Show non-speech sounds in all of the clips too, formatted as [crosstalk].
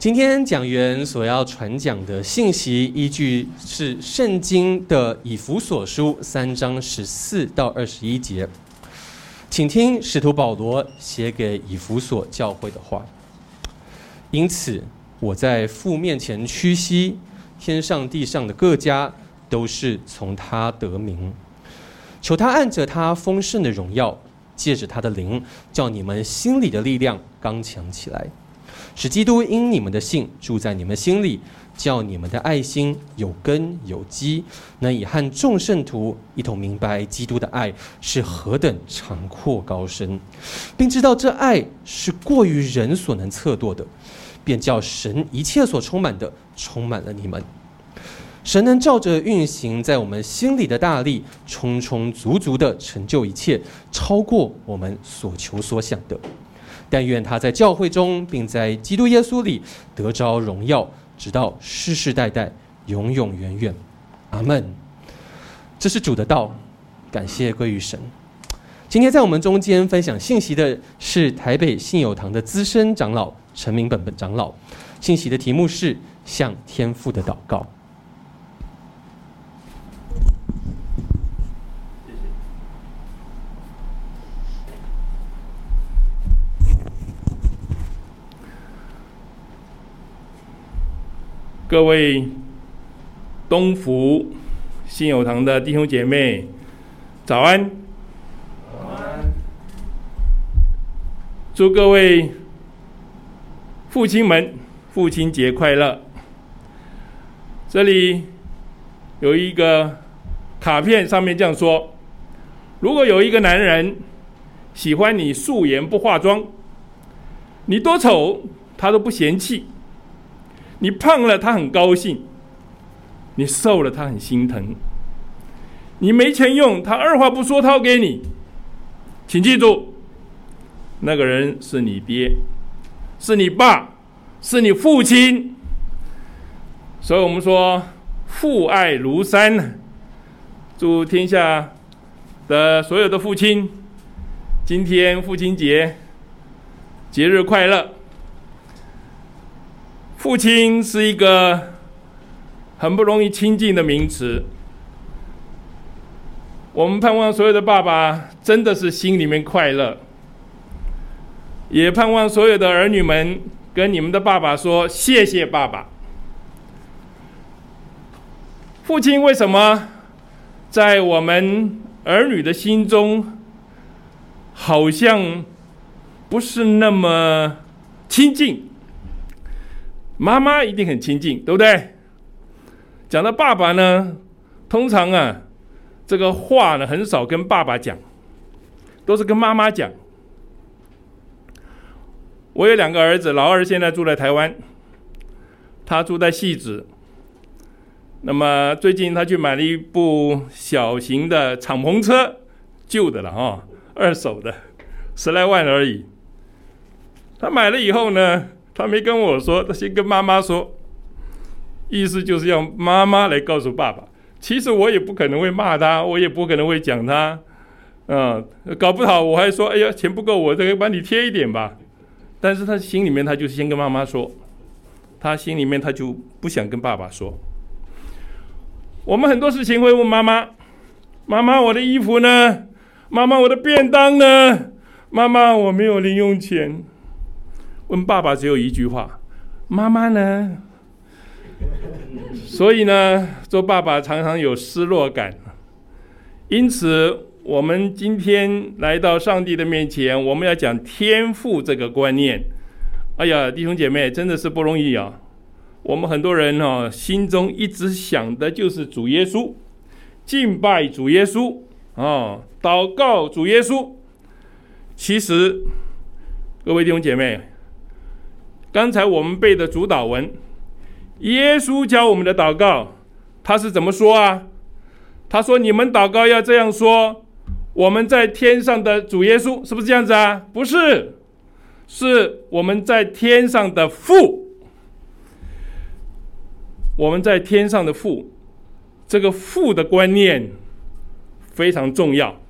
今天讲员所要传讲的信息，依据是圣经的以弗所书三章十四到二十一节，请听使徒保罗写给以弗所教会的话。因此，我在父面前屈膝，天上地上的各家都是从他得名，求他按着他丰盛的荣耀，借着他的灵，叫你们心里的力量刚强起来。使基督因你们的信住在你们心里，叫你们的爱心有根有基，能以和众圣徒一同明白基督的爱是何等长阔高深，并知道这爱是过于人所能测度的，便叫神一切所充满的充满了你们。神能照着运行在我们心里的大力，充充足足的成就一切，超过我们所求所想的。但愿他在教会中，并在基督耶稣里得着荣耀，直到世世代代，永永远远。阿门。这是主的道，感谢归于神。今天在我们中间分享信息的是台北信友堂的资深长老陈明本本长老。信息的题目是向天父的祷告。各位东福信友堂的弟兄姐妹，早安！早安！祝各位父亲们父亲节快乐！这里有一个卡片，上面这样说：如果有一个男人喜欢你素颜不化妆，你多丑他都不嫌弃。你胖了，他很高兴；你瘦了，他很心疼。你没钱用，他二话不说掏给你。请记住，那个人是你爹，是你爸，是你父亲。所以我们说父爱如山。祝天下的所有的父亲，今天父亲节，节日快乐。父亲是一个很不容易亲近的名词。我们盼望所有的爸爸真的是心里面快乐，也盼望所有的儿女们跟你们的爸爸说谢谢爸爸。父亲为什么在我们儿女的心中好像不是那么亲近？妈妈一定很亲近，对不对？讲到爸爸呢，通常啊，这个话呢很少跟爸爸讲，都是跟妈妈讲。我有两个儿子，老二现在住在台湾，他住在汐止。那么最近他去买了一部小型的敞篷车，旧的了哈，二手的，十来万而已。他买了以后呢，他没跟我说，他先跟妈妈说，意思就是要妈妈来告诉爸爸。其实我也不可能会骂他，我也不可能会讲他，嗯，搞不好我还说，哎呀，钱不够，我这个帮你贴一点吧。但是他心里面他就先跟妈妈说，他心里面他就不想跟爸爸说。我们很多事情会问妈妈，妈妈，我的衣服呢？妈妈，我的便当呢？妈妈，我没有零用钱。问爸爸只有一句话：“妈妈呢？” [laughs] 所以呢，做爸爸常常有失落感。因此，我们今天来到上帝的面前，我们要讲天赋这个观念。哎呀，弟兄姐妹，真的是不容易啊！我们很多人哦，心中一直想的就是主耶稣，敬拜主耶稣啊，祷告主耶稣。其实，各位弟兄姐妹。刚才我们背的主祷文，耶稣教我们的祷告，他是怎么说啊？他说：“你们祷告要这样说，我们在天上的主耶稣，是不是这样子啊？不是，是我们在天上的父，我们在天上的父，这个父的观念非常重要。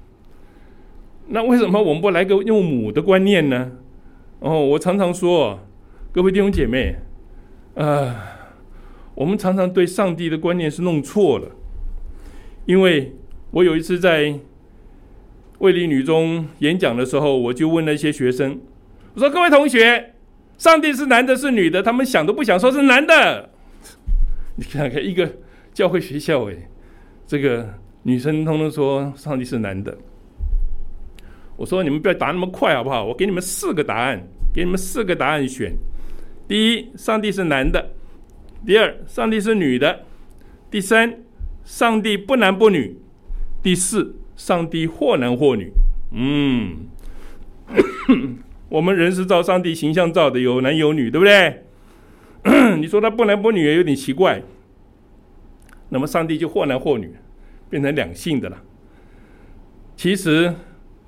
那为什么我们不来个用母的观念呢？哦，我常常说。各位弟兄姐妹，呃，我们常常对上帝的观念是弄错了。因为我有一次在卫理女中演讲的时候，我就问了一些学生，我说：“各位同学，上帝是男的，是女的？”他们想都不想说是男的。你看看一个教会学校，哎，这个女生通通说上帝是男的。我说：“你们不要答那么快，好不好？我给你们四个答案，给你们四个答案选。第一，上帝是男的；第二，上帝是女的；第三，上帝不男不女；第四，上帝或男或女。嗯，[coughs] 我们人是照上帝形象造的，有男有女，对不对？[coughs] 你说他不男不女也有点奇怪。那么上帝就或男或女，变成两性的了。其实。”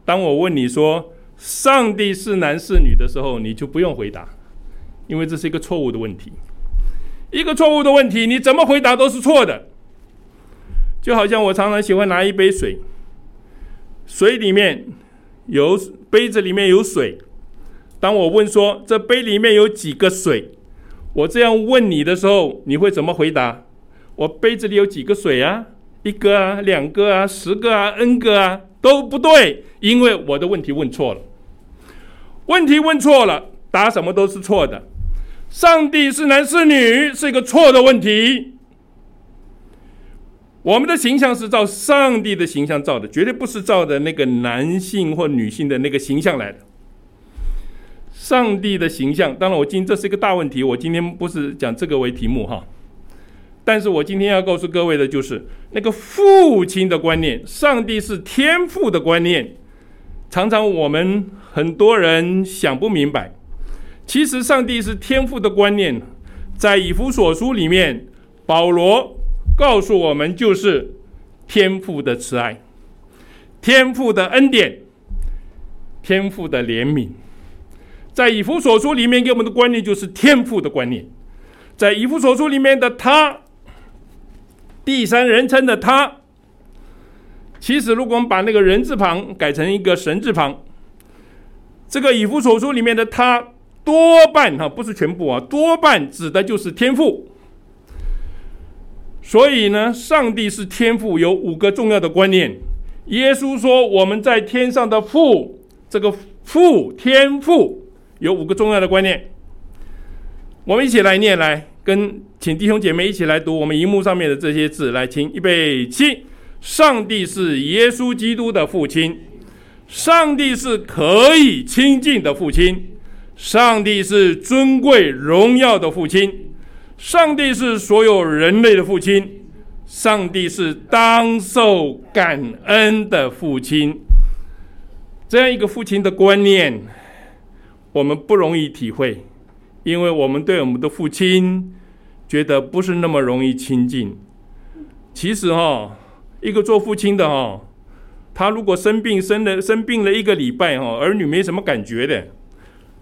当我问你说上帝是男是女的时候，你就不用回答，因为这是一个错误的问题。一个错误的问题，你怎么回答都是错的。就好像我常常喜欢拿一杯水，水里面有杯子里面有水。当我问说这杯里面有几个水，我这样问你的时候，你会怎么回答？我杯子里有几个水啊？一个啊，两个啊，十个啊，n 个啊。都不对，因为我的问题问错了。问题问错了，答什么都是错的。上帝是男是女是一个错的问题。我们的形象是照上帝的形象造的，绝对不是照的那个男性或女性的那个形象来的。上帝的形象，当然我今这是一个大问题，我今天不是讲这个为题目哈。但是我今天要告诉各位的就是那个父亲的观念，上帝是天父的观念，常常我们很多人想不明白。其实上帝是天赋的观念，在以弗所书里面，保罗告诉我们就是天赋的慈爱、天赋的恩典、天赋的怜悯。在以弗所书里面给我们的观念就是天赋的观念，在以弗所书里面的他。第三人称的他，其实如果我们把那个人字旁改成一个神字旁，这个以弗所书里面的他多半哈不是全部啊，多半指的就是天赋。所以呢，上帝是天赋有五个重要的观念。耶稣说我们在天上的父，这个父天父有五个重要的观念。我们一起来念来。跟请弟兄姐妹一起来读我们荧幕上面的这些字，来，请预备起。上帝是耶稣基督的父亲，上帝是可以亲近的父亲，上帝是尊贵荣耀的父亲，上帝是所有人类的父亲，上帝是当受感恩的父亲。这样一个父亲的观念，我们不容易体会。因为我们对我们的父亲觉得不是那么容易亲近。其实哈，一个做父亲的哈，他如果生病生了生病了一个礼拜哈，儿女没什么感觉的。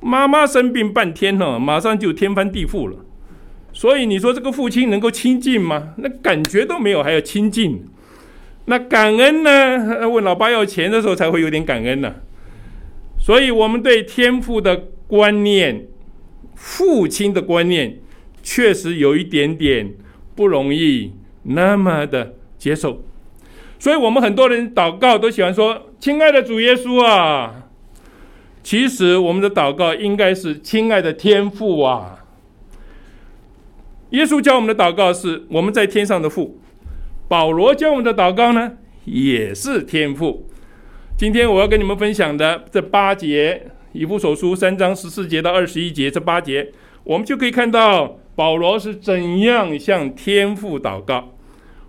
妈妈生病半天了，马上就天翻地覆了。所以你说这个父亲能够亲近吗？那感觉都没有，还要亲近？那感恩呢？问老爸要钱的时候才会有点感恩呢。所以我们对天父的观念。父亲的观念确实有一点点不容易那么的接受，所以我们很多人祷告都喜欢说：“亲爱的主耶稣啊。”其实我们的祷告应该是“亲爱的天父啊”。耶稣教我们的祷告是我们在天上的父，保罗教我们的祷告呢也是天父。今天我要跟你们分享的这八节。以弗所书三章十四节到二十一节这八节，我们就可以看到保罗是怎样向天父祷告。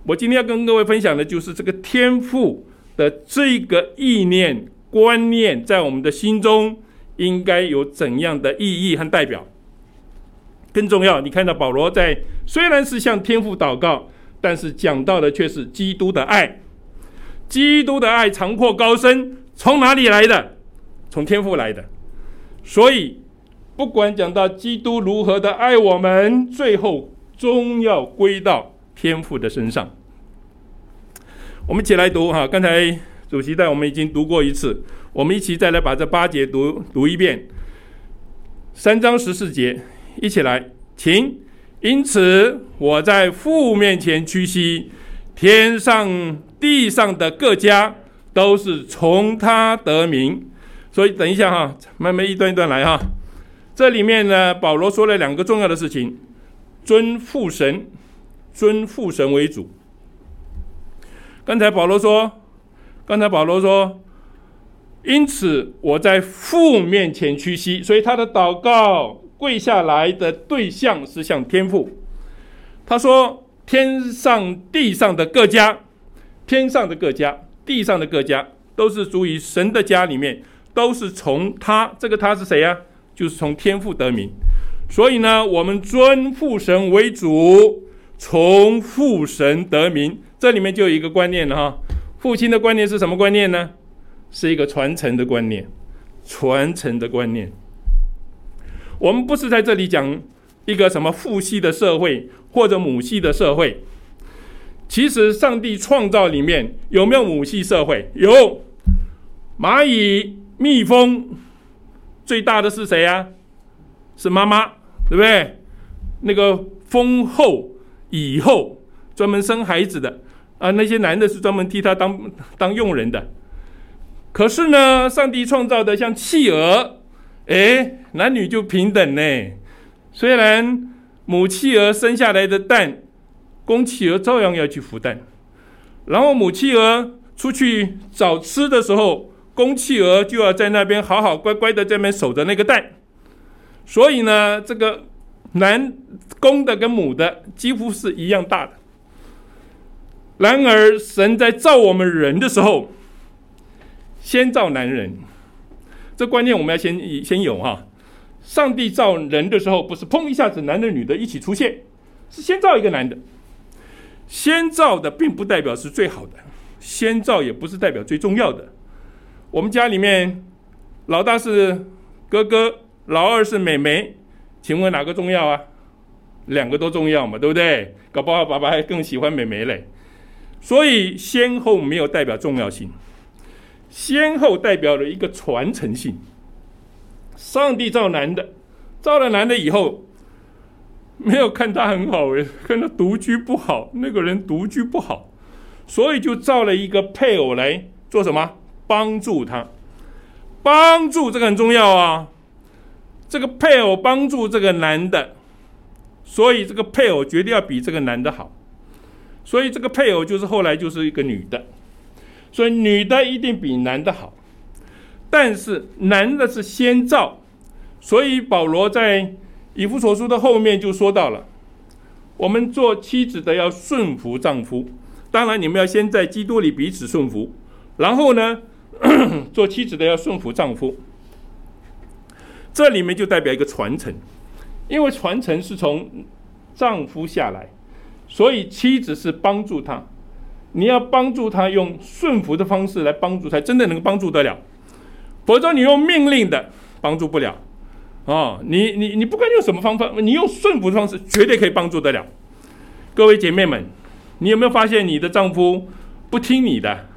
我今天要跟各位分享的就是这个天父的这个意念观念，在我们的心中应该有怎样的意义和代表。更重要，你看到保罗在虽然是向天父祷告，但是讲到的却是基督的爱。基督的爱长阔高深，从哪里来的？从天父来的，所以不管讲到基督如何的爱我们，最后终要归到天父的身上。我们一起来读哈，刚才主席带我们已经读过一次，我们一起再来把这八节读读一遍。三章十四节，一起来，请因此我在父面前屈膝，天上地上的各家都是从他得名。所以等一下哈，慢慢一段一段来哈。这里面呢，保罗说了两个重要的事情：尊父神，尊父神为主。刚才保罗说，刚才保罗说，因此我在父面前屈膝，所以他的祷告跪下来的对象是向天父。他说：天上地上的各家，天上的各家，地上的各家，都是属于神的家里面，都是从他，这个他是谁呀、就是从天父得名。所以呢，我们尊父神为主，从父神得名。这里面就有一个观念了哈，父亲的观念是什么观念呢？是一个传承的观念，传承的观念。我们不是在这里讲一个什么父系的社会或者母系的社会。其实上帝创造里面有没有母系社会？有，蚂蚁、蜜蜂，最大的是谁呀？是妈妈，对不对？那个蜂后、蚁后，专门生孩子的。啊，那些男的是专门替他当当佣人的。可是呢，上帝创造的像企鹅，哎，男女就平等呢。虽然母企鹅生下来的蛋，公企鹅照样要去孵蛋。然后母企鹅出去找吃的时候，公企鹅就要在那边好好乖乖的在那边守着那个蛋。所以呢，这个男公的跟母的几乎是一样大的。然而，神在造我们人的时候，先造男人。这观念我们要先先有哈。上帝造人的时候，不是砰一下子男的女的一起出现，是先造一个男的。先造的并不代表是最好的，先造也不是代表最重要的。我们家里面，老大是哥哥，老二是妹妹，请问哪个重要啊？两个都重要嘛，对不对？搞不好爸爸还更喜欢妹妹嘞。所以先后没有代表重要性，先后代表了一个传承性。上帝造男的，造了男的以后，没有看他很好诶，看他独居不好，那个人独居不好，所以就造了一个配偶来做什么？帮助他，帮助这个很重要啊。这个配偶帮助这个男的，所以这个配偶绝对要比这个男的好。所以这个配偶就是后来就是一个女的，所以女的一定比男的好，但是男的是先造，所以保罗在以弗所书的后面就说到了，我们做妻子的要顺服丈夫，当然你们要先在基督里彼此顺服，然后呢，[clears throat] 做妻子的要顺服丈夫，这里面就代表一个传承，因为传承是从丈夫下来。所以妻子是帮助他，你要帮助他用顺服的方式来帮助他，真的能帮助得了。否则你用命令的帮助不了。哦，你你你不管用什么方法，你用顺服的方式绝对可以帮助得了。各位姐妹们，你有没有发现你的丈夫不听你的？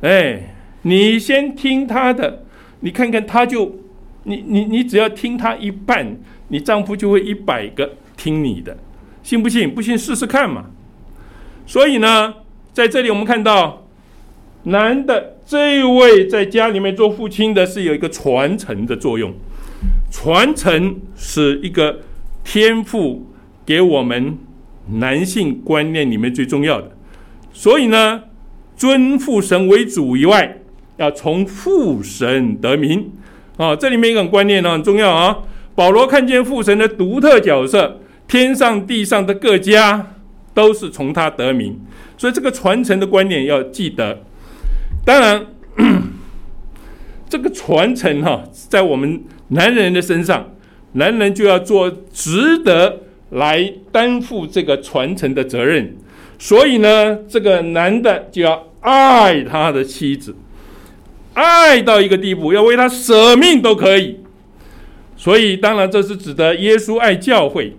哎，你先听他的，你看看他就，你你你只要听他一半，你丈夫就会一百个听你的。信不信？不信试试看嘛。所以呢，在这里我们看到，男的这一位在家里面做父亲的，是有一个传承的作用。传承是一个天赋给我们男性观念里面最重要的。所以呢，尊父神为主以外，要从父神得名啊。这里面一个观念呢很重要啊。保罗看见父神的独特角色。天上地上的各家都是从他得名，所以这个传承的观念要记得。当然，[clears throat] 这个传承哈，在我们男人的身上，男人就要做值得来担负这个传承的责任。所以呢，这个男的就要爱他的妻子，爱到一个地步，要为他舍命都可以。所以，当然这是指的耶稣爱教会。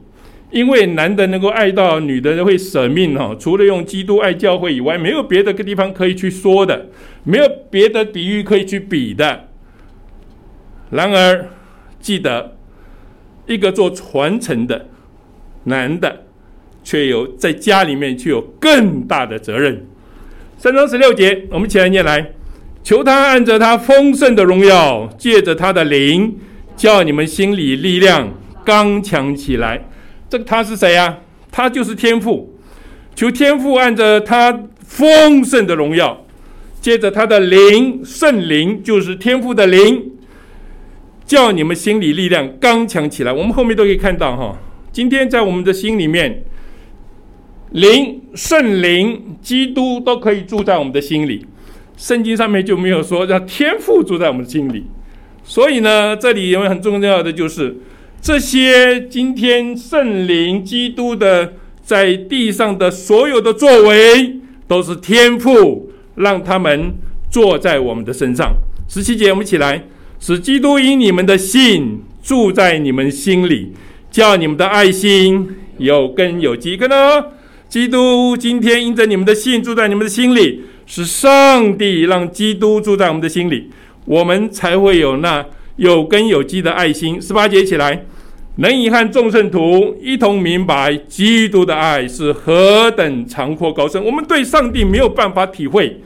因为男的能够爱到女的会舍命哈，除了用基督爱教会以外，没有别的个地方可以去说的，没有别的比喻可以去比的。然而，记得一个做传承的，男的却有在家里面却有更大的责任。三章十六节，我们一起来念来，求他按着他丰盛的荣耀，借着他的灵，叫你们心里力量刚强起来。这个他是谁啊？他就是天父。求天父按着他丰盛的荣耀，接着他的灵，圣灵就是天父的灵，叫你们心里力量刚强起来。我们后面都可以看到哈，今天在我们的心里面，灵、圣灵、基督都可以住在我们的心里。圣经上面就没有说让天父住在我们的心里，所以呢，这里有很重要的就是这些今天圣灵、基督的。在地上的所有的作为，都是天赋让他们坐在我们的身上。十七节，我们一起来，使基督因你们的信住在你们心里，叫你们的爱心有根有基。根呢？基督今天因着你们的信住在你们的心里，是上帝让基督住在我们的心里，我们才会有那有根有基的爱心。十八节，起来。能以和众圣徒一同明白基督的爱是何等长阔高深，我们对上帝没有办法体会，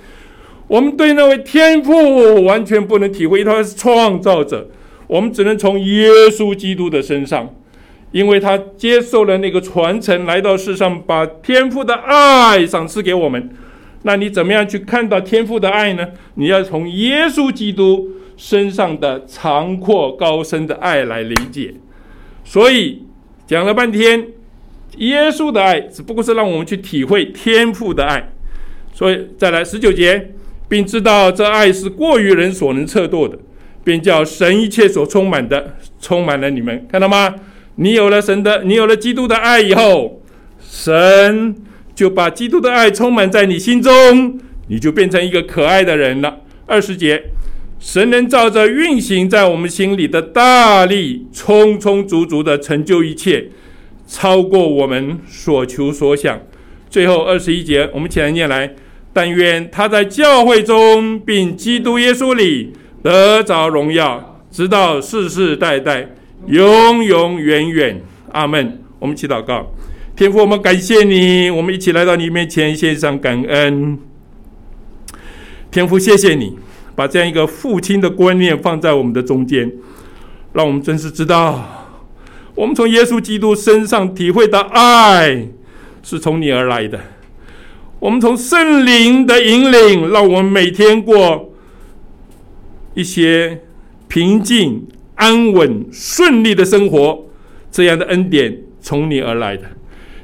我们对那位天父完全不能体会，他是创造者，我们只能从耶稣基督的身上，因为他接受了那个传承，来到世上，把天父的爱赏赐给我们。那你怎么样去看到天父的爱呢？你要从耶稣基督身上的长阔高深的爱来理解。所以讲了半天，耶稣的爱只不过是让我们去体会天父的爱。所以再来十九节，并知道这爱是过于人所能测度的，便叫神一切所充满的充满了你们。看到吗？你有了神的，你有了基督的爱以后，神就把基督的爱充满在你心中，你就变成一个可爱的人了。二十节。神能照着运行在我们心里的大力，充充足足的成就一切，超过我们所求所想。最后二十一节，我们起来念来：但愿他在教会中，并基督耶稣里得着荣耀，直到世世代代，永永远远。阿门。我们一起祷告，天父，我们感谢你，我们一起来到你面前献上感恩。天父，谢谢你。把这样一个父亲的观念放在我们的中间，让我们真是知道，我们从耶稣基督身上体会到爱是从你而来的。我们从圣灵的引领，让我们每天过一些平静、安稳、顺利的生活。这样的恩典从你而来的。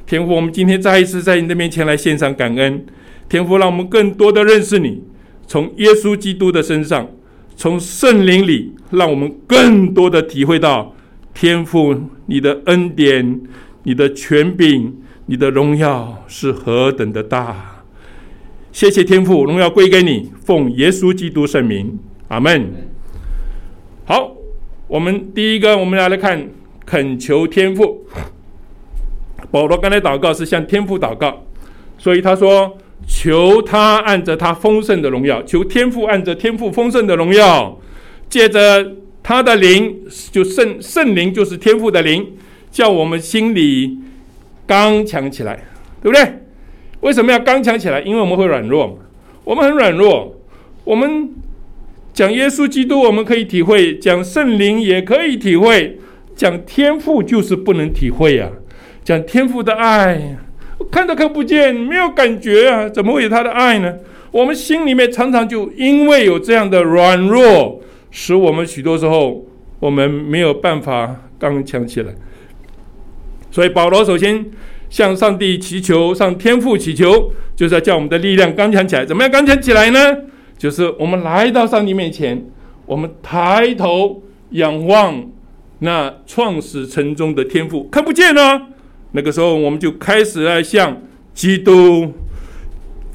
天父，我们今天再一次在你的面前来献上感恩。天父，让我们更多的认识你。从耶稣基督的身上，从圣灵里，让我们更多的体会到天父你的恩典、你的权柄、你的荣耀是何等的大。谢谢天父，荣耀归给你，奉耶稣基督圣名，阿门。好，我们第一个，我们要来看恳求天父。保罗刚才祷告是向天父祷告，所以他说。求他按着他丰盛的荣耀，求天父按着天父丰盛的荣耀，借着他的灵，就圣圣灵就是天父的灵，叫我们心里刚强起来，对不对？为什么要刚强起来？因为我们会软弱，我们很软弱。我们讲耶稣基督，我们可以体会；讲圣灵也可以体会；讲天父就是不能体会呀、啊，讲天父的爱。看都看不见，没有感觉啊，怎么会有他的爱呢？我们心里面常常就因为有这样的软弱，使我们许多时候我们没有办法刚强起来。所以保罗首先向上帝祈求，向天父祈求，就是要叫我们的力量刚强起来。怎么样刚强起来呢？就是我们来到上帝面前，我们抬头仰望那创始成终的天父，看不见呢、那个时候，我们就开始来向基督，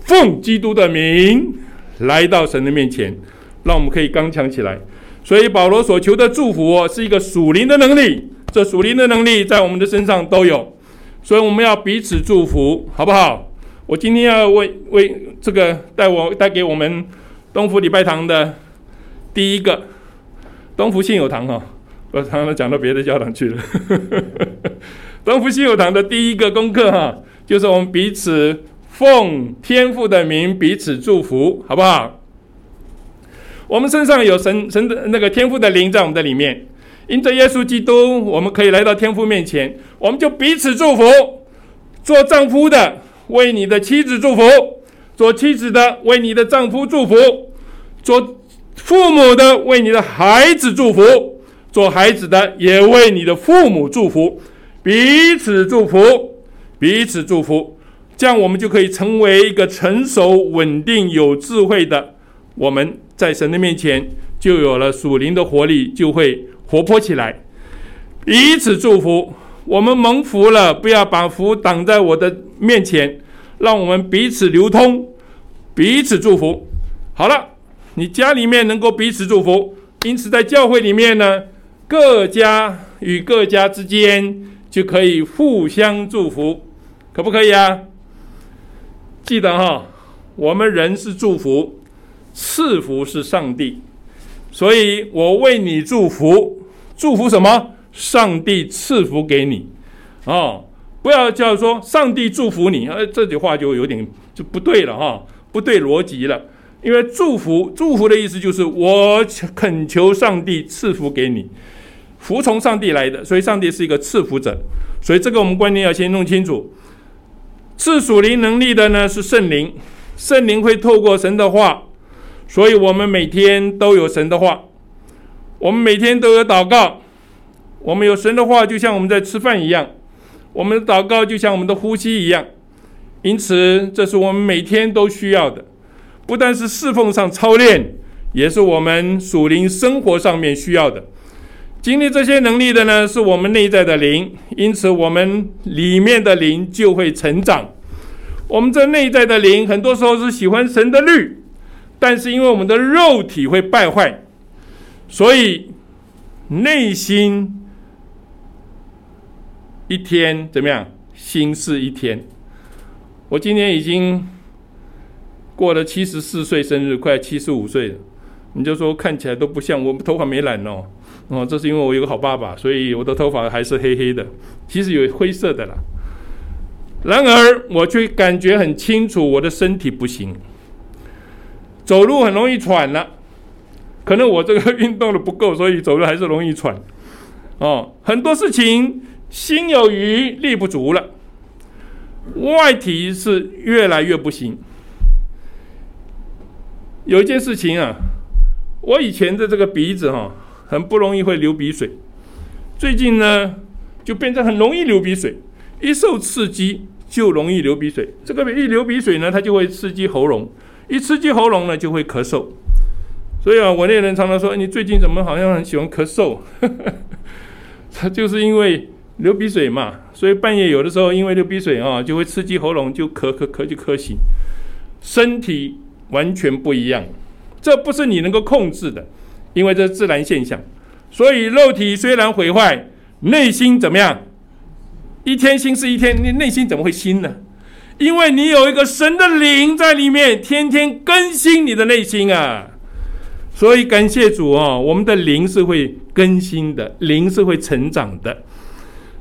奉基督的名来到神的面前，让我们可以刚强起来。所以保罗所求的祝福哦是一个属灵的能力，这属灵的能力在我们的身上都有，所以我们要彼此祝福，好不好？我今天要为为这个带我带给我们东福礼拜堂的第一个东福信友堂哈，我常常讲到别的教堂去了。东福西友堂的第一个功课哈，就是我们彼此奉天父的名彼此祝福，好不好？我们身上有神神的那个天父的灵在我们的里面，因着耶稣基督，我们可以来到天父面前，我们就彼此祝福。做丈夫的为你的妻子祝福，做妻子的为你的丈夫祝福，做父母的为你的孩子祝福，做孩子的也为你的父母祝福，彼此祝福，彼此祝福，这样我们就可以成为一个成熟、稳定、有智慧的。我们在神的面前就有了属灵的活力，就会活泼起来，彼此祝福。我们蒙福了，不要把福挡在我的面前，让我们彼此流通，彼此祝福。好了，你家里面能够彼此祝福，因此在教会里面呢，各家与各家之间就可以互相祝福，可不可以啊？记得哈，我们人是祝福，赐福是上帝，所以我为你祝福，祝福什么？上帝赐福给你，哦，不要叫说上帝祝福你，呃，这句话就有点就不对了哈，不对逻辑了。因为祝福，祝福的意思就是我恳求上帝赐福给你，服从上帝来的，所以上帝是一个赐福者。所以这个我们观念要先弄清楚。赐属灵能力的呢是圣灵，圣灵会透过神的话，所以我们每天都有神的话，我们每天都有祷告。我们有神的话，就像我们在吃饭一样；我们的祷告就像我们的呼吸一样。因此，这是我们每天都需要的，不但是侍奉上操练，也是我们属灵生活上面需要的。经历这些能力的呢，是我们内在的灵，因此我们里面的灵就会成长。我们这内在的灵，很多时候是喜欢神的律，但是因为我们的肉体会败坏，所以内心。一天怎么样？心是一天。我今年已经过了七十四岁生日，快七十五岁了。你就说看起来都不像，我头发没染哦。哦，这是因为我有个好爸爸，所以我的头发还是黑黑的。其实有灰色的啦。然而，我却感觉很清楚，我的身体不行，走路很容易喘了。可能我这个运动的不够，所以走路还是容易喘。哦，很多事情。心有余力不足了，外体是越来越不行。有一件事情啊，我以前的这个鼻子哈、很不容易会流鼻水，最近呢就变成很容易流鼻水，一受刺激就容易流鼻水。这个一流鼻水呢，它就会刺激喉咙，一刺激喉咙呢就会咳嗽。所以啊，我那人常常说，你最近怎么好像很喜欢咳嗽？[laughs] 他就是因为。流鼻水嘛，所以半夜有的时候因为流鼻水啊，就会刺激喉咙，就咳咳咳就咳醒。身体完全不一样，这不是你能够控制的，因为这是自然现象。所以肉体虽然毁坏，内心怎么样？一天新是一天，你内心怎么会新呢？因为你有一个神的灵在里面，天天更新你的内心啊。所以感谢主啊，我们的灵是会更新的，灵是会成长的。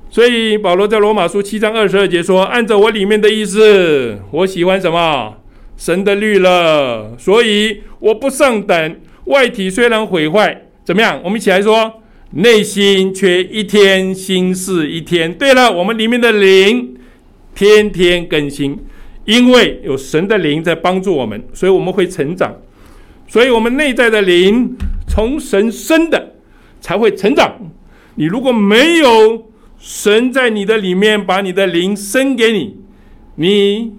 所以保罗在罗马书七章二十二节说：“按照我里面的意思，我喜欢什么？神的律了。所以我不上等。外体虽然毁坏，怎么样？我们一起来说，内心却一天心事一天。对了，我们里面的灵天天更新，因为有神的灵在帮助我们，所以我们会成长。所以我们内在的灵从神生的才会成长。你如果没有，神在你的里面把你的灵生给你，你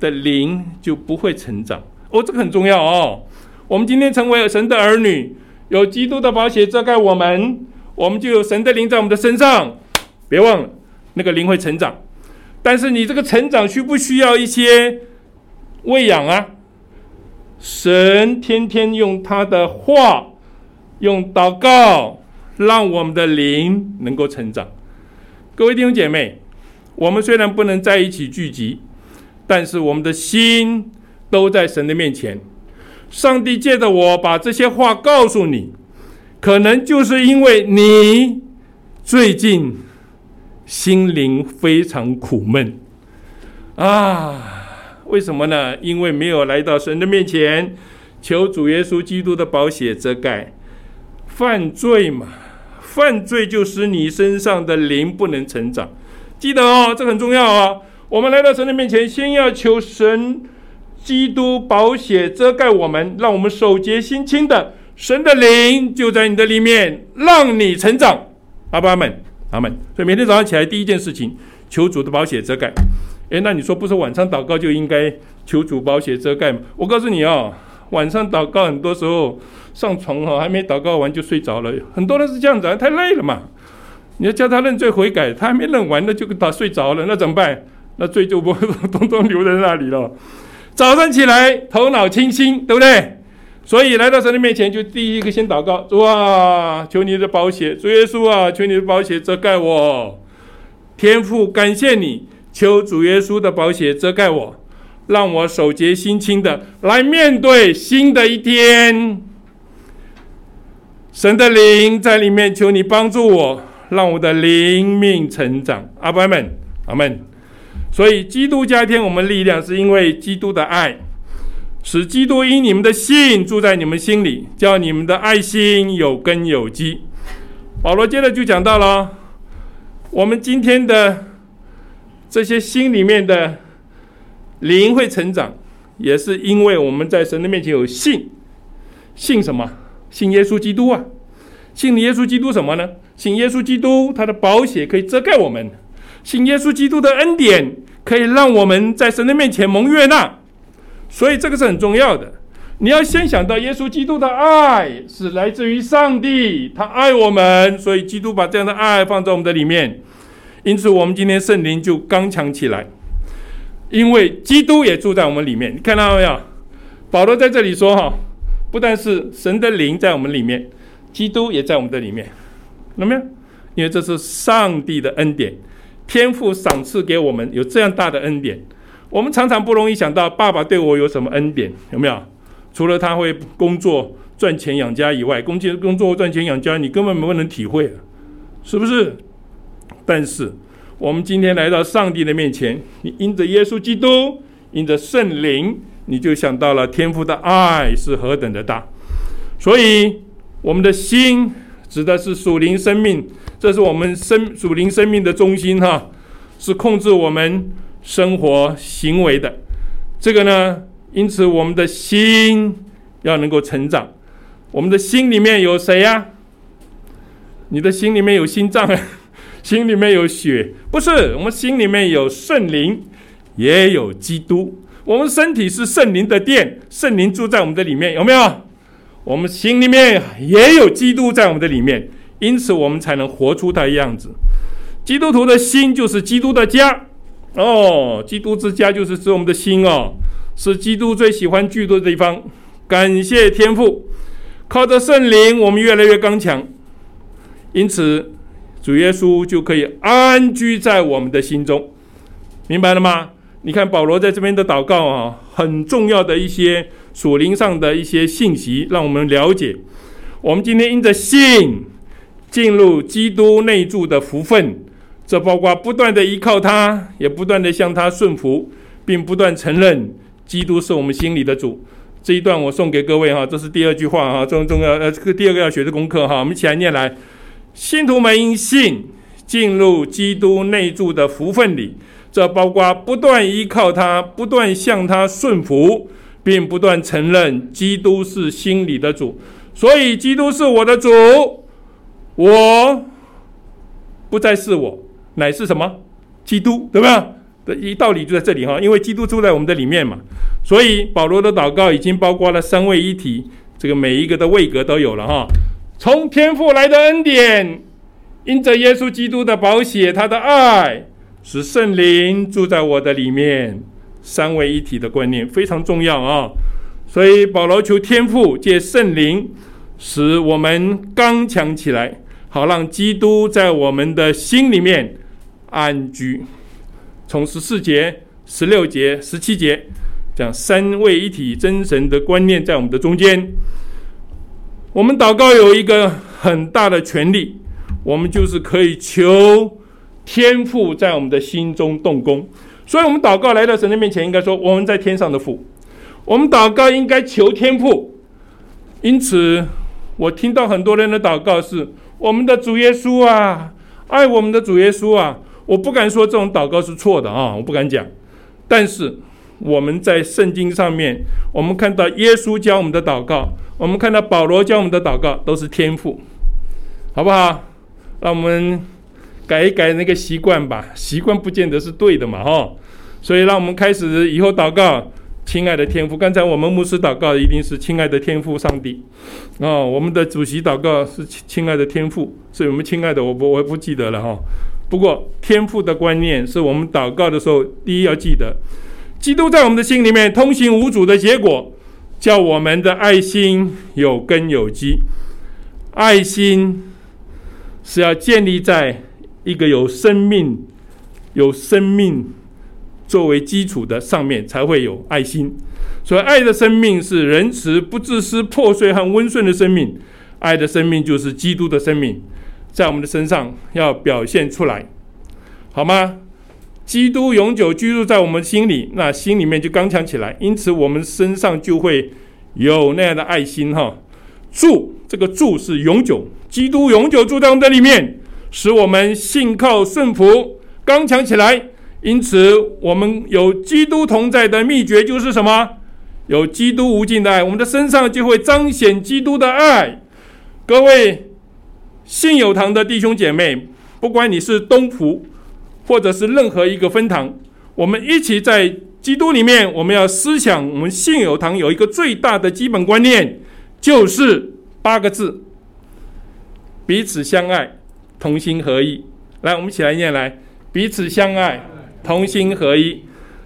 的灵就不会成长哦，这个很重要哦。我们今天成为神的儿女，有基督的宝血遮盖我们，我们就有神的灵在我们的身上。别忘了，那个灵会成长，但是你这个成长需不需要一些喂养啊？神天天用他的话，用祷告，让我们的灵能够成长。各位弟兄姐妹，我们虽然不能在一起聚集，但是我们的心都在神的面前。上帝借着我把这些话告诉你，可能就是因为你最近心灵非常苦闷啊！为什么呢？因为没有来到神的面前，求主耶稣基督的宝血遮盖。犯罪嘛，犯罪就使你身上的灵不能成长。记得哦，这很重要哦。我们来到神的面前，先要求神基督宝血遮盖我们，让我们手洁心清的。神的灵就在你的里面，让你成长。阿爸阿们，阿们。所以每天早上起来第一件事情，求主的宝血遮盖。诶，那你说不是晚上祷告就应该求主宝血遮盖吗？我告诉你哦，晚上祷告很多时候上床哈，还没祷告完就睡着了，很多人是这样子，太累了嘛。你要叫他认罪悔改，他还没认完，那就他睡着了，那怎么办？那罪就不会 [laughs] 通通留在那里了。早上起来头脑清新，对不对？所以来到神的面前，就第一个先祷告，主啊，求你的宝血，主耶稣啊，求你的宝血遮盖我。天父，感谢你，求主耶稣的宝血遮盖我，让我手洁心清的来面对新的一天。神的灵在里面，求你帮助我，让我的灵命成长。阿爸们，阿门。所以基督加添我们力量，是因为基督的爱。使基督因你们的信住在你们心里，叫你们的爱心有根有基。保罗接着就讲到了，我们今天的这些心里面的灵会成长，也是因为我们在神的面前有信。信什么？信耶稣基督啊！信耶稣基督什么呢？信耶稣基督，他的宝血可以遮盖我们；信耶稣基督的恩典，可以让我们在神的面前蒙悦纳。所以这个是很重要的，你要先想到耶稣基督的爱是来自于上帝，他爱我们，所以基督把这样的爱放在我们的里面，因此我们今天圣灵就刚强起来，因为基督也住在我们里面。你看到没有？保罗在这里说哈，不但是神的灵在我们里面，基督也在我们的里面，有没有？因为这是上帝的恩典，天父赏赐给我们有这样大的恩典。我们常常不容易想到爸爸对我有什么恩典，有没有？除了他会工作赚钱养家以外，工工作赚钱养家，你根本不能体会，是不是？但是我们今天来到上帝的面前，你因着耶稣基督，因着圣灵，你就想到了天父的爱是何等的大。所以我们的心指的是属灵生命，这是我们生属灵生命的中心哈，是控制我们。生活行为的这个呢，因此我们的心要能够成长。我们的心里面有谁呀、你的心里面有心脏啊，[laughs] 心里面有血，不是？我们心里面有圣灵，也有基督。我们身体是圣灵的殿，圣灵住在我们的里面，有没有？我们心里面也有基督在我们的里面，因此我们才能活出他的样子。基督徒的心就是基督的家。哦，基督之家就是指我们的心哦，是基督最喜欢居住的地方。感谢天父，靠着圣灵，我们越来越刚强，因此主耶稣就可以安居在我们的心中，明白了吗？你看保罗在这边的祷告啊，很重要的一些属灵上的一些信息，让我们了解，我们今天因着信进入基督内住的福分。这包括不断的依靠他，也不断的向他顺服，并不断承认基督是我们心里的主。这一段我送给各位哈，这是第二句话哈，重重要呃，这个第二个要学的功课哈，我们一起来念来。信徒们因信进入基督内住的福分里，这包括不断依靠他，不断向他顺服，并不断承认基督是心里的主。所以基督是我的主，我不再是我。乃是什么？基督，对吧？的一道理就在这里哈，因为基督住在我们的里面嘛，所以保罗的祷告已经包括了三位一体，这个每一个的位格都有了哈。从天父来的恩典，因着耶稣基督的宝血，他的爱，使圣灵住在我的里面，三位一体的观念非常重要啊。所以保罗求天父借圣灵，使我们刚强起来，好让基督在我们的心里面。安居，从十四节、十六节、十七节讲三位一体真神的观念在我们的中间。我们祷告有一个很大的权利，我们就是可以求天父在我们的心中动工。所以，我们祷告来到神的面前，应该说我们在天上的父。我们祷告应该求天父。因此，我听到很多人的祷告是：我们的主耶稣啊，爱我们的主耶稣啊。我不敢说这种祷告是错的啊，我不敢讲。但是我们在圣经上面，我们看到耶稣教我们的祷告，我们看到保罗教我们的祷告，都是天赋，好不好？让我们改一改那个习惯吧，习惯不见得是对的嘛，哈。所以让我们开始以后祷告，亲爱的天父。刚才我们牧师祷告一定是亲爱的天父上帝，哦，我们的主席祷告是亲亲爱的天父，所以我们亲爱的，我不我不记得了哈。不过，天父的观念是我们祷告的时候，第一要记得，基督在我们的心里面通行无阻的结果，叫我们的爱心有根有基。爱心是要建立在一个有生命、有生命作为基础的上面，才会有爱心。所以，爱的生命是仁慈、不自私、破碎和温顺的生命。爱的生命就是基督的生命。在我们的身上要表现出来，好吗？基督永久居住在我们心里，那心里面就刚强起来，因此我们身上就会有那样的爱心哈。住这个住是永久，基督永久住在我们的里面，使我们信靠顺服刚强起来。因此，我们有基督同在的秘诀就是什么？有基督无尽的爱，我们的身上就会彰显基督的爱。各位。信友堂的弟兄姐妹，不管你是东福，或者是任何一个分堂，我们一起在基督里面，我们要思想，我们信友堂有一个最大的基本观念，就是八个字：彼此相爱，同心合意。来，我们一起来念来：彼此相爱，同心合一。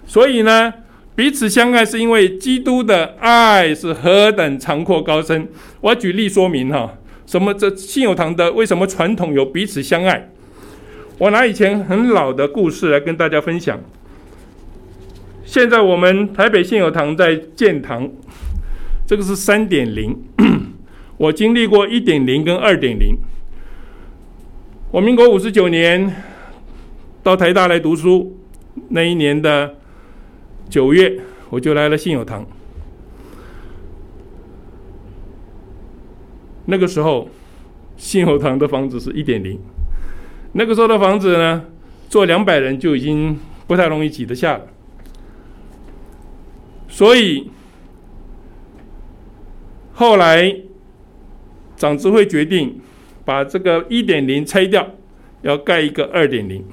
所以呢，彼此相爱是因为基督的爱是何等长阔高深。我举例说明哈。什么？这信友堂的为什么传统有彼此相爱？我拿以前很老的故事来跟大家分享。现在我们台北信友堂在建堂，这个是三点零。[clears throat] 我经历过一点零跟二点零。我民国五十九年到台大来读书，那一年的九月，我就来了信友堂。那个时候，信友堂的房子是一点零。那个时候的房子呢，坐两百人就已经不太容易挤得下了。所以后来长执会决定把这个一点零拆掉，要盖一个二点零。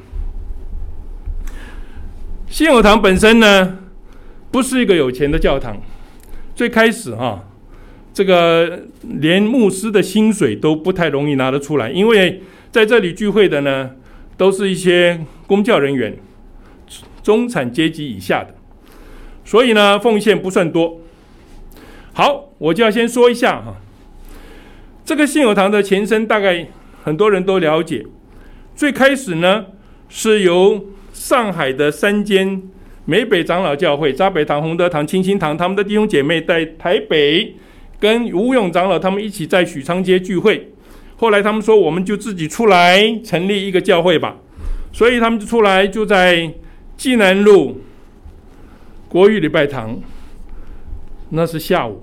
信友堂本身呢，不是一个有钱的教堂。最开始哈。这个连牧师的薪水都不太容易拿得出来，因为在这里聚会的呢，都是一些公教人员、中产阶级以下的，所以呢，奉献不算多。好，我就要先说一下哈，这个信友堂的前身大概很多人都了解，最开始呢是由上海的三间美北长老教会——扎北堂、洪德堂、清心堂，他们的弟兄姐妹在台北。跟吴勇长老他们一起在许昌街聚会，后来他们说，我们就自己出来成立一个教会吧，所以他们就出来就在济南路国语礼拜堂，那是下午，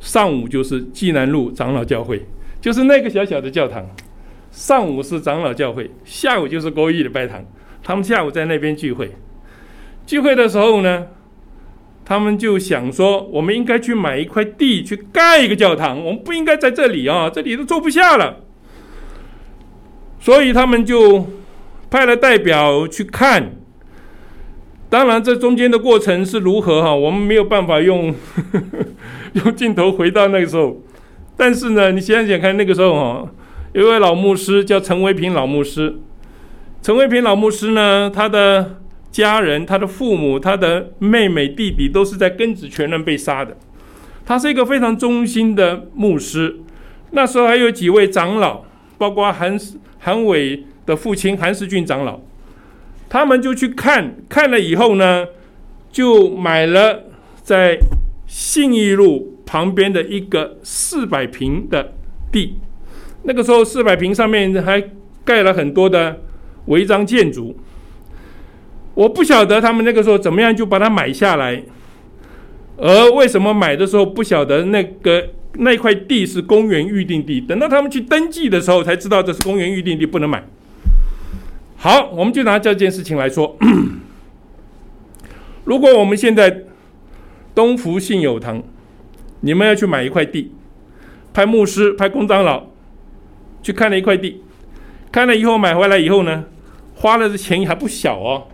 上午就是济南路长老教会，就是那个小小的教堂，上午是长老教会，下午就是国语礼拜堂，他们下午在那边聚会，聚会的时候呢。他们就想说，我们应该去买一块地，去盖一个教堂。我们不应该在这里啊，这里都坐不下了。所以他们就派了代表去看。当然，这中间的过程是如何哈，我们没有办法用 [laughs] 用镜头回到那个时候。但是呢，你想想看，那个时候哈，有位老牧师叫陈维平老牧师。陈维平老牧师呢，他的。家人、他的父母、他的妹妹、弟弟都是在庚子全人被杀的。他是一个非常忠心的牧师。那时候还有几位长老，包括韩韩伟的父亲韩世俊长老，他们就去看，看了以后呢，就买了在信义路旁边的一个四百平的地。那个时候四百平上面还盖了很多的违章建筑。我不晓得他们那个时候怎么样就把它买下来，而为什么买的时候不晓得那个那块地是公园预定地？等到他们去登记的时候才知道这是公园预定地，不能买。好，我们就拿这件事情来说，[clears throat] 如果我们现在东福信友堂，你们要去买一块地，派牧师、派公长老去看了一块地，看了以后买回来以后呢，花了的钱还不小哦。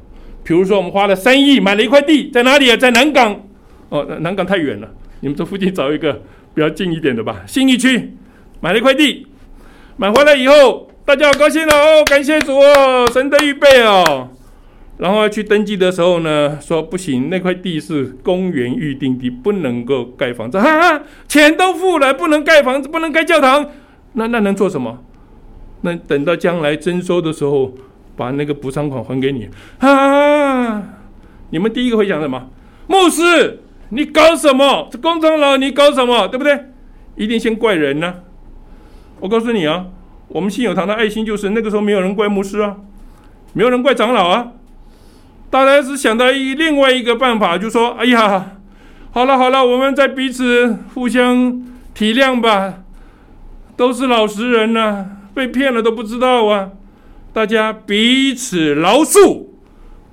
比如说，我们花了三亿买了一块地，在哪里啊？在南港。哦，南港太远了，你们这附近找一个比较近一点的吧。新义区买了一块地，买回来以后，大家好高兴哦，感谢主哦，神的预备哦。然后要去登记的时候呢，说不行，那块地是公园预定地，不能够盖房子。哈哈，钱都付了，不能盖房子，不能盖教堂，那那能做什么？那等到将来征收的时候。把那个补偿款还给你啊！你们第一个会讲什么？牧师，你搞什么？这工长老，你搞什么？对不对？一定先怪人呢、我告诉你啊，我们信友堂的爱心就是那个时候没有人怪牧师啊，没有人怪长老啊，大家是想到一另外一个办法，就说：哎呀，好了好了，我们再彼此互相体谅吧，都是老实人呐、被骗了都不知道啊。大家彼此饶恕，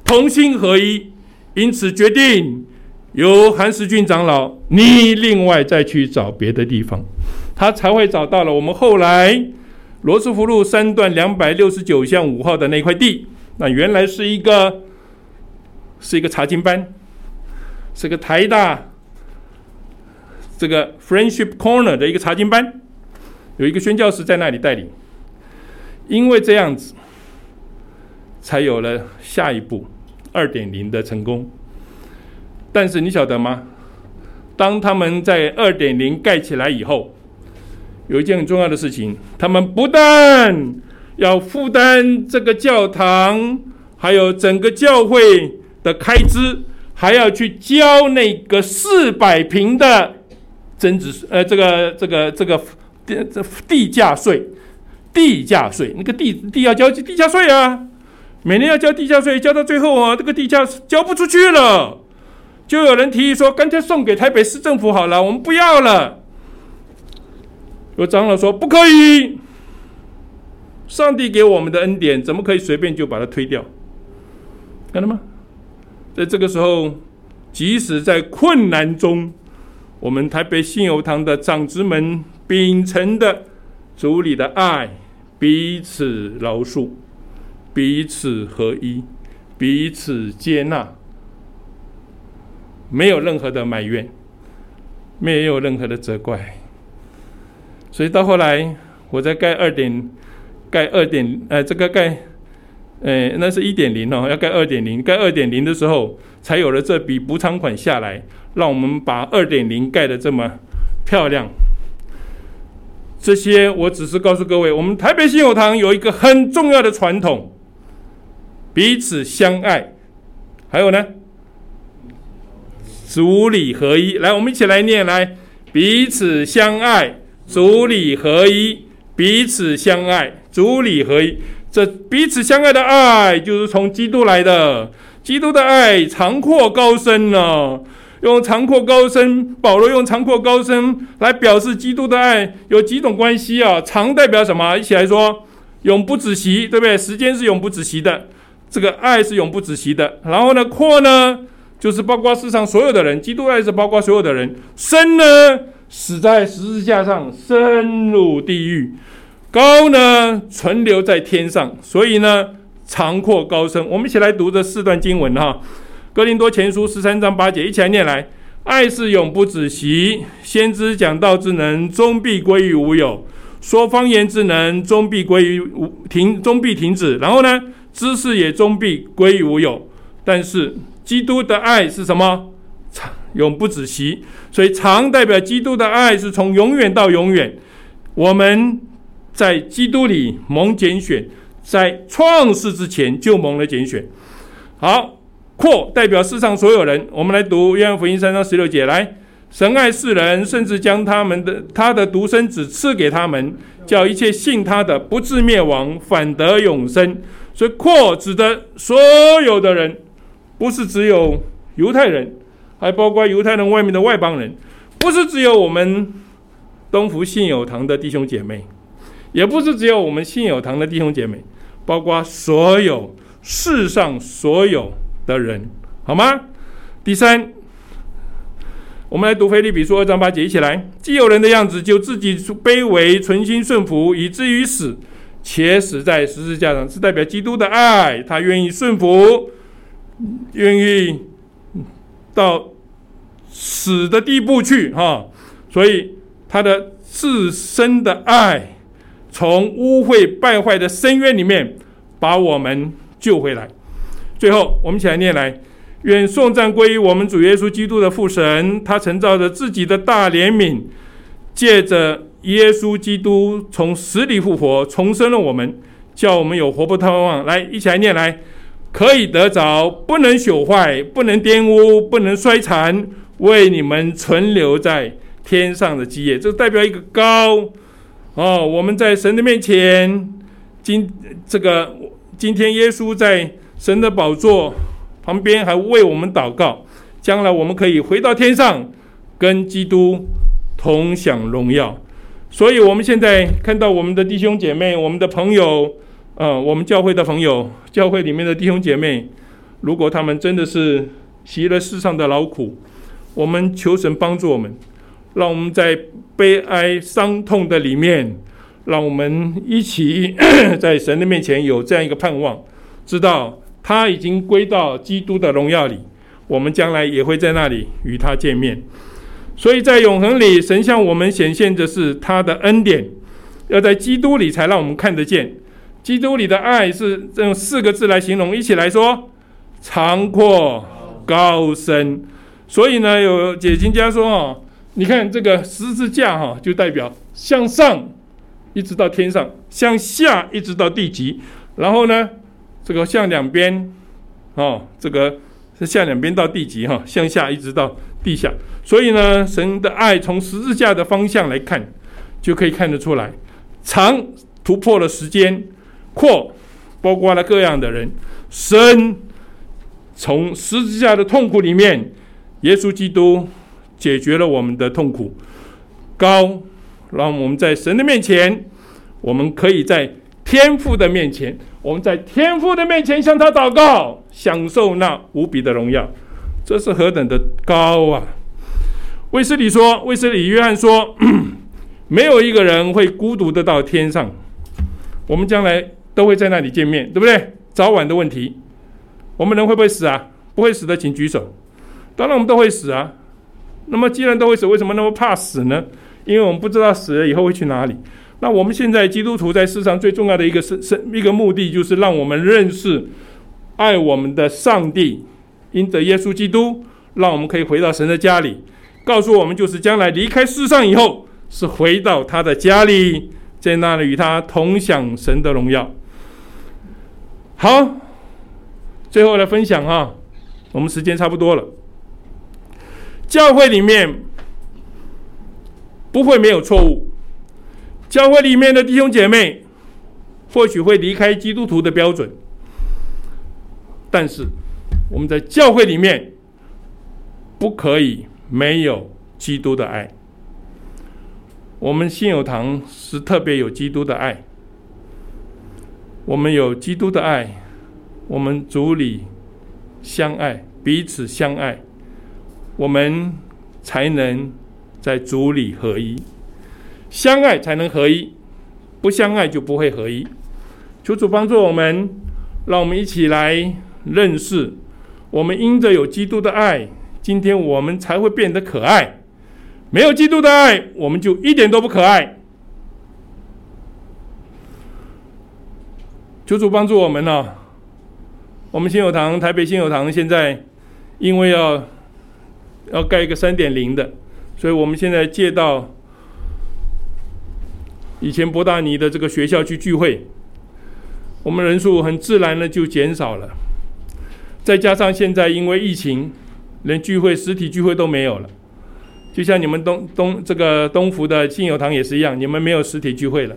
同心合一，因此决定由韩时俊长老，你另外再去找别的地方，他才会找到了我们后来罗斯福路三段两百六十九巷五号的那块地。那原来是一个是一个查经班，是个台大这个 Friendship Corner 的一个查经班，有一个宣教士在那里带领，因为这样子。才有了下一步二点零的成功，但是你晓得吗？当他们在二点零盖起来以后，有一件很重要的事情，他们不但要负担这个教堂，还有整个教会的开支，还要去交那个四百平的增值税呃，这个这个这个地这地价税，地价税，那个地地要交地价税啊。每年要交地价税，交到最后啊，这个地价交不出去了，就有人提议说，干脆送给台北市政府好了，我们不要了。有长老说不可以，上帝给我们的恩典，怎么可以随便就把它推掉？看到吗？在这个时候，即使在困难中，我们台北信友堂的长执们秉承的主里的爱，彼此饶恕。彼此合一，彼此接纳，没有任何的埋怨，没有任何的责怪。所以到后来，我在盖二点，盖二点，呃，这个盖，呃，那是一点零哦，要盖二点零，盖二点零的时候，才有了这笔补偿款下来，让我们把二点零盖得这么漂亮。这些我只是告诉各位，我们台北信友堂有一个很重要的传统。彼此相爱，还有呢，主理合一。来，我们一起来念来，彼此相爱，主理合一，彼此相爱，主理合一。这彼此相爱的爱，就是从基督来的。基督的爱长阔高深呢、用长阔高深，保罗用长阔高深来表示基督的爱有几种关系啊？长代表什么？一起来说，永不止息，对不对？时间是永不止息的。这个爱是永不止息的，然后呢，阔呢，就是包括世上所有的人，基督爱是包括所有的人。生呢，死在十字架上，深入地狱；高呢，存留在天上。所以呢，长阔高深。我们一起来读这四段经文哈，《哥林多前书》十三章八节，一起来念来：爱是永不止息，先知讲道之能终必归于无有，说方言之能终必归于无停，终必停止。然后呢？知识也终必归于无有，但是基督的爱是什么？长永不止息，所以长代表基督的爱是从永远到永远。我们在基督里蒙拣选，在创世之前就蒙了拣选。好，阔代表世上所有人。我们来读约翰福音三章十六节，来，神爱世人，甚至将他们的他的独生子赐给他们，叫一切信他的不至灭亡，反得永生。所以扩指的所有的人，不是只有犹太人，还包括犹太人外面的外邦人，不是只有我们东福信友堂的弟兄姐妹，也不是只有我们信友堂的弟兄姐妹，包括所有世上所有的人，好吗？第三。我们来读腓立比书二章八节，一起来。既有人的样子，就自己卑微，存心顺服，以至于死，且死在十字架上，是代表基督的爱。他愿意顺服，愿意到死的地步去，哈。所以他的自身的爱，从污秽败坏的深渊里面把我们救回来。最后，我们一起来念来。愿颂赞归于我们主耶稣基督的父神，他曾照着自己的大怜悯，借着耶稣基督从死里复活，重生了我们，叫我们有活泼盼望。来，一起来念来，可以得着，不能朽坏，不能玷污，不能衰残，为你们存留在天上的基业。这代表一个高哦，我们在神的面前，今这个今天耶稣在神的宝座。旁边还为我们祷告，将来我们可以回到天上，跟基督同享荣耀。所以，我们现在看到我们的弟兄姐妹、我们的朋友，呃，我们教会的朋友、教会里面的弟兄姐妹，如果他们真的是习了世上的劳苦，我们求神帮助我们，让我们在悲哀伤痛的里面，让我们一起 [coughs] 在神的面前有这样一个盼望，知道。他已经归到基督的荣耀里，我们将来也会在那里与他见面。所以在永恒里，神向我们显现的是他的恩典，要在基督里才让我们看得见。基督里的爱是用四个字来形容，一起来说：长阔高深。所以呢，有解经家说：哦，你看这个十字架哈，就代表向上一直到天上，向下一直到地极，然后呢，这个向两边，哦，这个是向两边到地极哈，向下一直到地下。所以呢，神的爱从十字架的方向来看，就可以看得出来，长突破了时间，阔包括了各样的人，深从十字架的痛苦里面，耶稣基督解决了我们的痛苦，高让我们在神的面前，我们可以在天父的面前。我们在天父的面前向他祷告，享受那无比的荣耀，这是何等的高啊！卫斯理说，卫斯理约翰说，[clears throat] 没有一个人会孤独的到天上，我们将来都会在那里见面，对不对？早晚的问题，我们人会不会死啊？不会死的，请举手。当然我们都会死啊。那么既然都会死，为什么那么怕死呢？因为我们不知道死了以后会去哪里。那我们现在基督徒在世上最重要的一个是是一个目的，就是让我们认识爱我们的上帝，因着耶稣基督，让我们可以回到神的家里，告诉我们就是将来离开世上以后，是回到他的家里，在那里与他同享神的荣耀。好，最后来分享哈，我们时间差不多了，教会里面不会没有错误。教会里面的弟兄姐妹，或许会离开基督徒的标准，但是我们在教会里面不可以没有基督的爱。我们信友堂是特别有基督的爱，我们有基督的爱，我们主里相爱，彼此相爱，我们才能在主里合一。相爱才能合一，不相爱就不会合一。求主帮助我们，让我们一起来认识，我们因着有基督的爱，今天我们才会变得可爱。没有基督的爱，我们就一点都不可爱。求主帮助我们呢、我们新友堂，台北新友堂现在因为要要盖一个三点零的，所以我们现在借到。以前博大尼的这个学校去聚会，我们人数很自然的就减少了。再加上现在因为疫情，连聚会实体聚会都没有了。就像你们东东这个东福的信友堂也是一样，你们没有实体聚会了。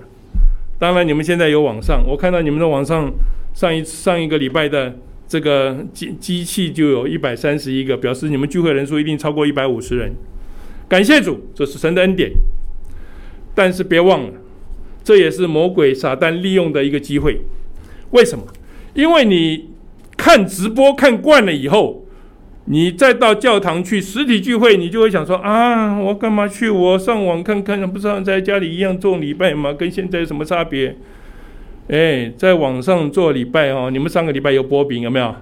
当然你们现在有网上，我看到你们的网上上一上一个礼拜的这个机机器就有一百三十一个，表示你们聚会人数一定超过一百五十人。感谢主，这是神的恩典。但是别忘了，这也是魔鬼撒旦利用的一个机会。为什么？因为你看直播看惯了以后，你再到教堂去实体聚会，你就会想说啊，我干嘛去？我上网看看，不知道在家里一样做礼拜吗？跟现在有什么差别？哎，在网上做礼拜哦，你们上个礼拜有播饼有没有？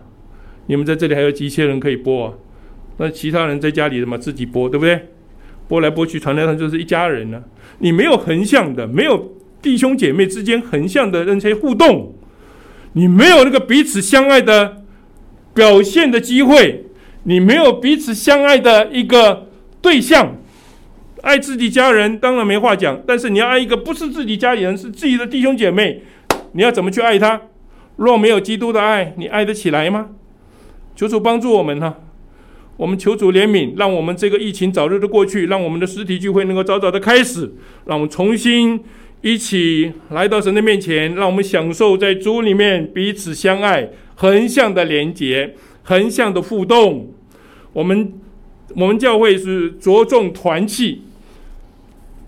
你们在这里还有几千人可以播啊？那其他人在家里怎么自己播，对不对？播来播去，传来传就是一家人呢、你没有横向的，没有弟兄姐妹之间横向的那些互动，你没有那个彼此相爱的表现的机会，你没有彼此相爱的一个对象。爱自己家人当然没话讲，但是你要爱一个不是自己家里人，是自己的弟兄姐妹。你要怎么去爱他？若没有基督的爱，你爱得起来吗？求主帮助我们哈！我们求主怜悯，让我们这个疫情早日的过去，让我们的实体聚会能够早早的开始，让我们重新一起来到神的面前，让我们享受在主里面彼此相爱、横向的连结、横向的互动。我们我们教会是着重团契，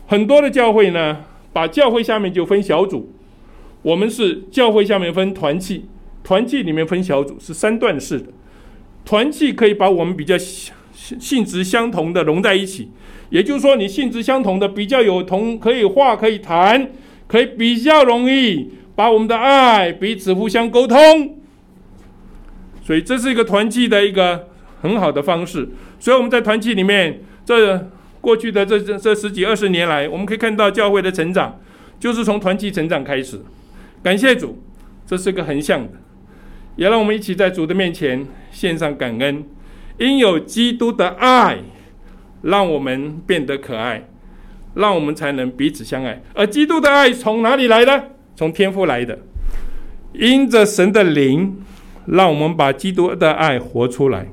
很多的教会呢，把教会下面就分小组。我们是教会下面分团契，团契里面分小组，是三段式的。团契可以把我们比较性质相同的融在一起，也就是说，你性质相同的比较有同，可以话可以谈，可以比较容易把我们的爱彼此互相沟通。所以这是一个团契的一个很好的方式。所以我们在团契里面，这过去的这这这十几二十年来，我们可以看到教会的成长，就是从团契成长开始。感谢主，这是个横向的，也让我们一起在主的面前献上感恩。因有基督的爱，让我们变得可爱，让我们才能彼此相爱。而基督的爱从哪里来的？从天父来的。因着神的灵，让我们把基督的爱活出来，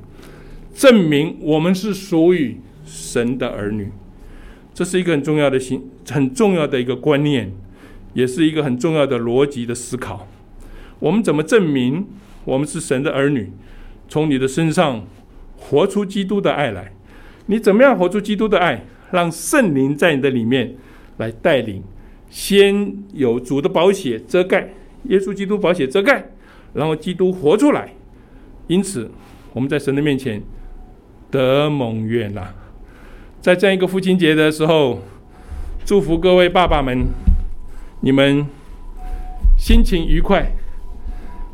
证明我们是属于神的儿女。这是一个很重要的心，很重要的一个观念。也是一个很重要的逻辑的思考。我们怎么证明我们是神的儿女？从你的身上活出基督的爱来。你怎么样活出基督的爱？让圣灵在你的里面来带领。先有主的宝血遮盖，耶稣基督宝血遮盖，然后基督活出来。因此，我们在神的面前得蒙悦纳。在这样一个父亲节的时候，祝福各位爸爸们。你们心情愉快，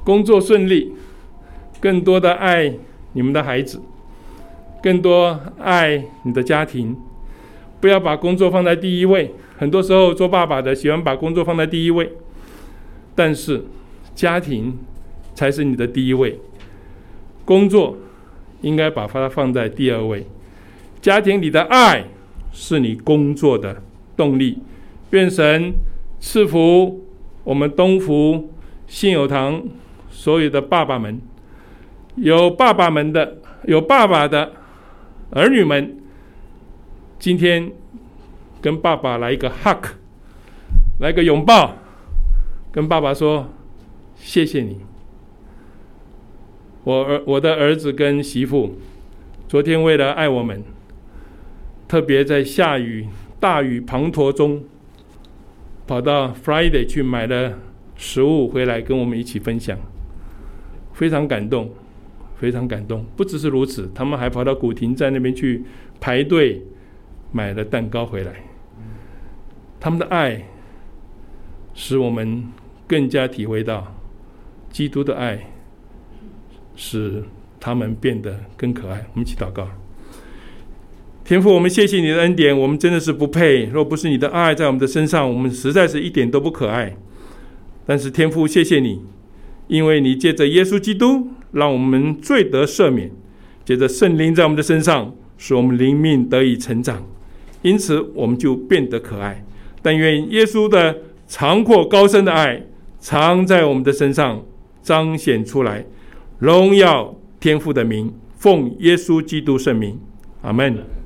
工作顺利，更多的爱你们的孩子，更多爱你的家庭，不要把工作放在第一位。很多时候做爸爸的喜欢把工作放在第一位，但是家庭才是你的第一位，工作应该把它放在第二位。家庭里的爱是你工作的动力。愿神。赐福我们东福信友堂所有的爸爸们，有爸爸们的，有爸爸的儿女们，今天跟爸爸来一个 hug，来个拥抱，跟爸爸说谢谢你。我儿我的儿子跟媳妇，昨天为了爱我们，特别在下雨大雨滂沱中。跑到 Friday 去买了食物回来跟我们一起分享，非常感动，非常感动。不只是如此，他们还跑到古亭站那边去排队买了蛋糕回来。他们的爱使我们更加体会到基督的爱，使他们变得更可爱。我们一起祷告。天父，我们谢谢你的恩典，我们真的是不配。若不是你的爱在我们的身上，我们实在是一点都不可爱。但是天父，谢谢你，因为你借着耶稣基督，让我们罪得赦免；接着圣灵在我们的身上，使我们灵命得以成长。因此，我们就变得可爱。但愿耶稣的长阔高深的爱，常在我们的身上彰显出来，荣耀天父的名，奉耶稣基督圣名，阿门。